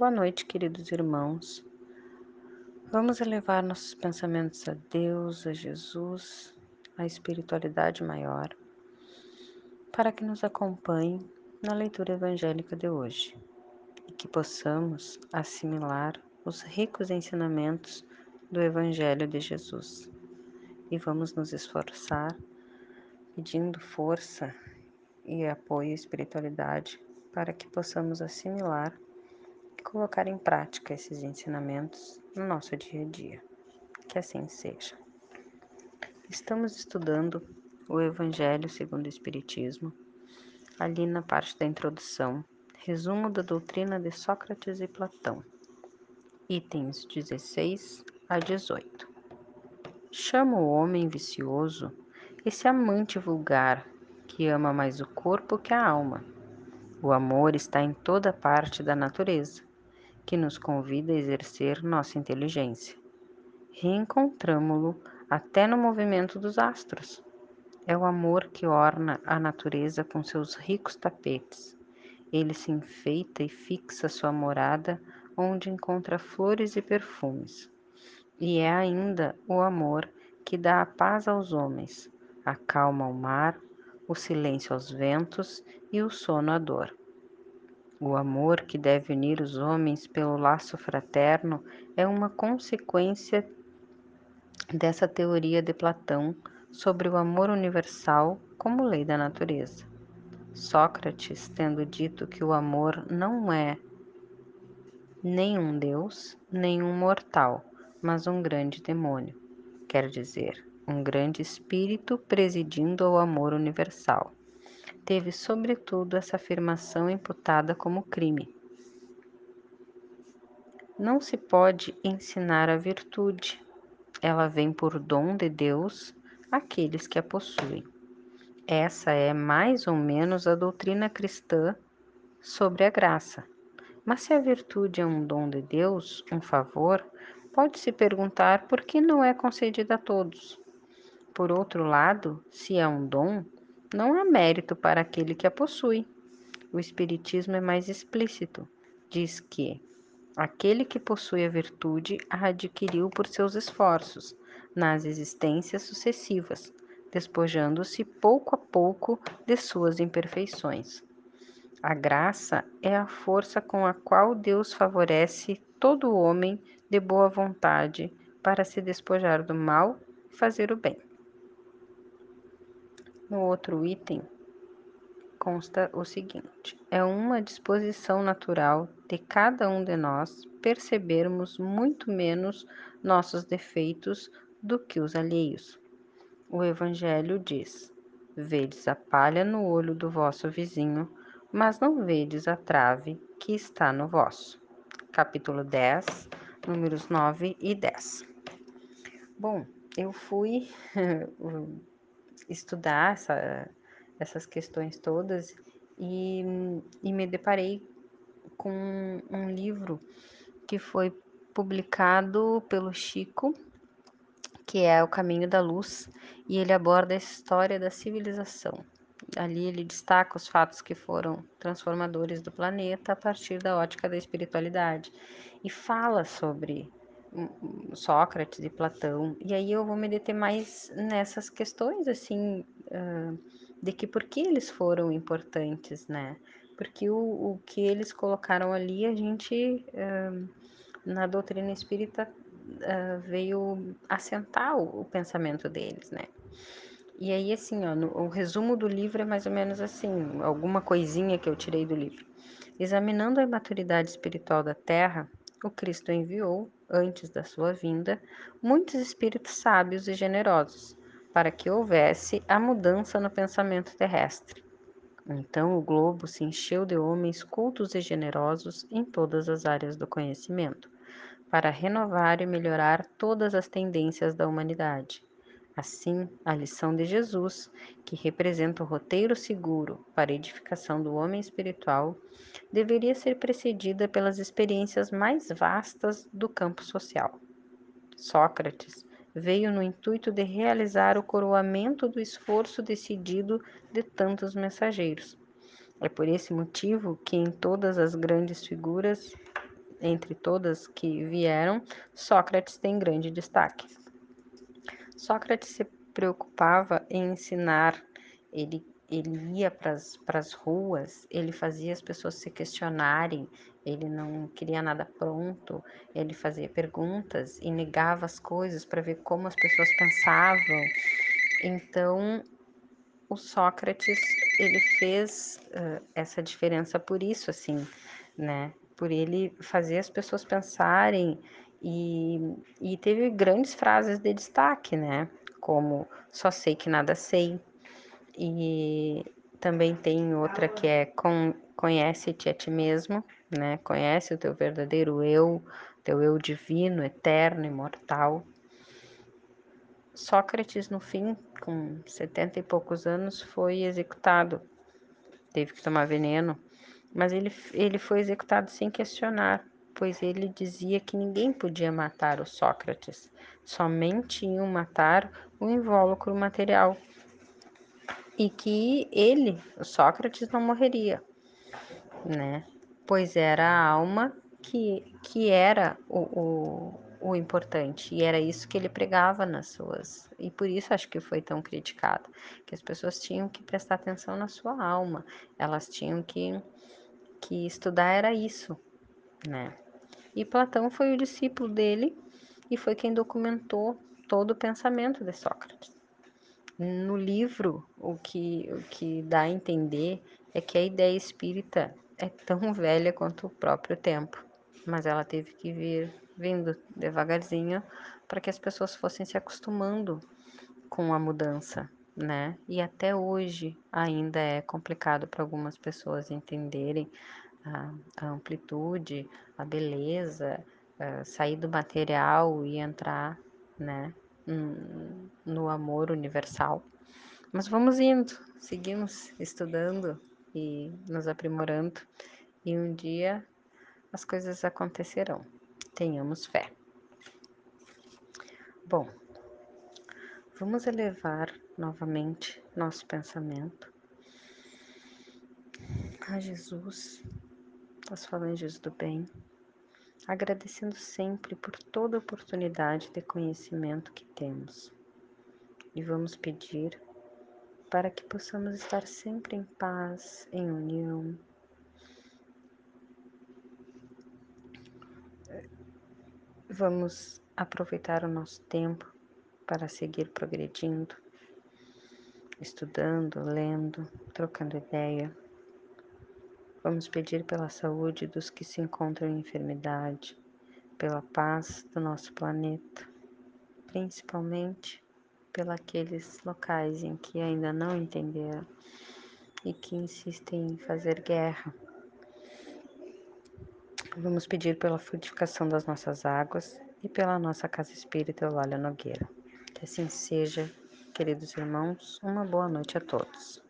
Boa noite, queridos irmãos. Vamos elevar nossos pensamentos a Deus, a Jesus, à espiritualidade maior, para que nos acompanhe na leitura evangélica de hoje e que possamos assimilar os ricos ensinamentos do Evangelho de Jesus. E vamos nos esforçar pedindo força e apoio à espiritualidade para que possamos assimilar colocar em prática esses ensinamentos no nosso dia a dia. Que assim seja. Estamos estudando o Evangelho segundo o Espiritismo, ali na parte da introdução, resumo da doutrina de Sócrates e Platão, itens 16 a 18. Chama o homem vicioso esse amante vulgar que ama mais o corpo que a alma. O amor está em toda parte da natureza que nos convida a exercer nossa inteligência. Reencontramo-lo até no movimento dos astros. É o amor que orna a natureza com seus ricos tapetes. Ele se enfeita e fixa sua morada onde encontra flores e perfumes. E é ainda o amor que dá a paz aos homens, acalma o mar, o silêncio aos ventos e o sono à dor. O amor que deve unir os homens pelo laço fraterno é uma consequência dessa teoria de Platão sobre o amor universal como lei da natureza. Sócrates, tendo dito que o amor não é nem um deus, nem um mortal, mas um grande demônio, quer dizer, um grande espírito presidindo ao amor universal teve sobretudo essa afirmação imputada como crime. Não se pode ensinar a virtude, ela vem por dom de Deus àqueles que a possuem. Essa é mais ou menos a doutrina cristã sobre a graça. Mas se a virtude é um dom de Deus, um favor, pode-se perguntar por que não é concedida a todos. Por outro lado, se é um dom, não há mérito para aquele que a possui. O Espiritismo é mais explícito. Diz que aquele que possui a virtude a adquiriu por seus esforços nas existências sucessivas, despojando-se pouco a pouco de suas imperfeições. A graça é a força com a qual Deus favorece todo homem de boa vontade para se despojar do mal e fazer o bem. No outro item consta o seguinte: é uma disposição natural de cada um de nós percebermos muito menos nossos defeitos do que os alheios. O Evangelho diz: Vedes a palha no olho do vosso vizinho, mas não vedes a trave que está no vosso. Capítulo 10, números 9 e 10. Bom, eu fui estudar essa, essas questões todas e, e me deparei com um livro que foi publicado pelo Chico, que é O Caminho da Luz, e ele aborda a história da civilização. Ali ele destaca os fatos que foram transformadores do planeta a partir da ótica da espiritualidade e fala sobre Sócrates e Platão. E aí eu vou me deter mais nessas questões, assim, uh, de que por que eles foram importantes, né? Porque o, o que eles colocaram ali, a gente, uh, na doutrina espírita, uh, veio assentar o, o, pensamento deles, né? E aí, assim, ó, no, o resumo do livro é mais ou menos assim, alguma coisinha que eu tirei do livro. Examinando a maturidade espiritual da Terra, o Cristo enviou, antes da sua vinda, muitos espíritos sábios e generosos, para que houvesse a mudança no pensamento terrestre. Então o globo se encheu de homens cultos e generosos em todas as áreas do conhecimento, para renovar e melhorar todas as tendências da humanidade. Assim, a lição de Jesus, que representa o roteiro seguro para a edificação do homem espiritual, deveria ser precedida pelas experiências mais vastas do campo social. Sócrates veio no intuito de realizar o coroamento do esforço decidido de tantos mensageiros. É por esse motivo que em todas as grandes figuras entre todas que vieram, Sócrates tem grande destaque. Sócrates se preocupava em ensinar, ele, ele ia para as ruas, ele fazia as pessoas se questionarem, ele não queria nada pronto, ele fazia perguntas e negava as coisas para ver como as pessoas pensavam. Então, o Sócrates, ele fez uh, essa diferença por isso, assim, né? Por ele fazer as pessoas pensarem e, e teve grandes frases de destaque, né? Como só sei que nada sei. E também tem outra que é com, conhece-te a ti mesmo, né? Conhece o teu verdadeiro eu, teu eu divino, eterno, imortal. Sócrates, no fim, com setenta e poucos anos, foi executado. Teve que tomar veneno, mas ele, ele foi executado sem questionar, pois ele dizia que ninguém podia matar o Sócrates, somente iam matar o invólucro material. E que ele, o Sócrates, não morreria, né? Pois era a alma que, que era o, o, o importante, e era isso que ele pregava nas suas. E por isso acho que foi tão criticado, que as pessoas tinham que prestar atenção na sua alma, elas tinham que que estudar era isso, né? E Platão foi o discípulo dele e foi quem documentou todo o pensamento de Sócrates. No livro, o que, o que dá a entender é que a ideia espírita é tão velha quanto o próprio tempo, mas ela teve que vir vindo devagarzinho para que as pessoas fossem se acostumando com a mudança, né? E até hoje ainda é complicado para algumas pessoas entenderem a, a amplitude, a beleza, uh, sair do material e entrar, né, no amor universal. Mas vamos indo, seguimos estudando e nos aprimorando, e um dia as coisas acontecerão. Tenhamos fé. Bom, vamos elevar novamente nosso pensamento a Jesus as falanges do bem, agradecendo sempre por toda oportunidade de conhecimento que temos. E vamos pedir para que possamos estar sempre em paz, em união. Vamos aproveitar o nosso tempo para seguir progredindo, estudando, lendo, trocando ideia Vamos pedir pela saúde dos que se encontram em enfermidade, pela paz do nosso planeta, principalmente pelos locais em que ainda não entenderam e que insistem em fazer guerra. Vamos pedir pela frutificação das nossas águas e pela nossa casa espírita Eulália Nogueira. Que assim seja, queridos irmãos, uma boa noite a todos.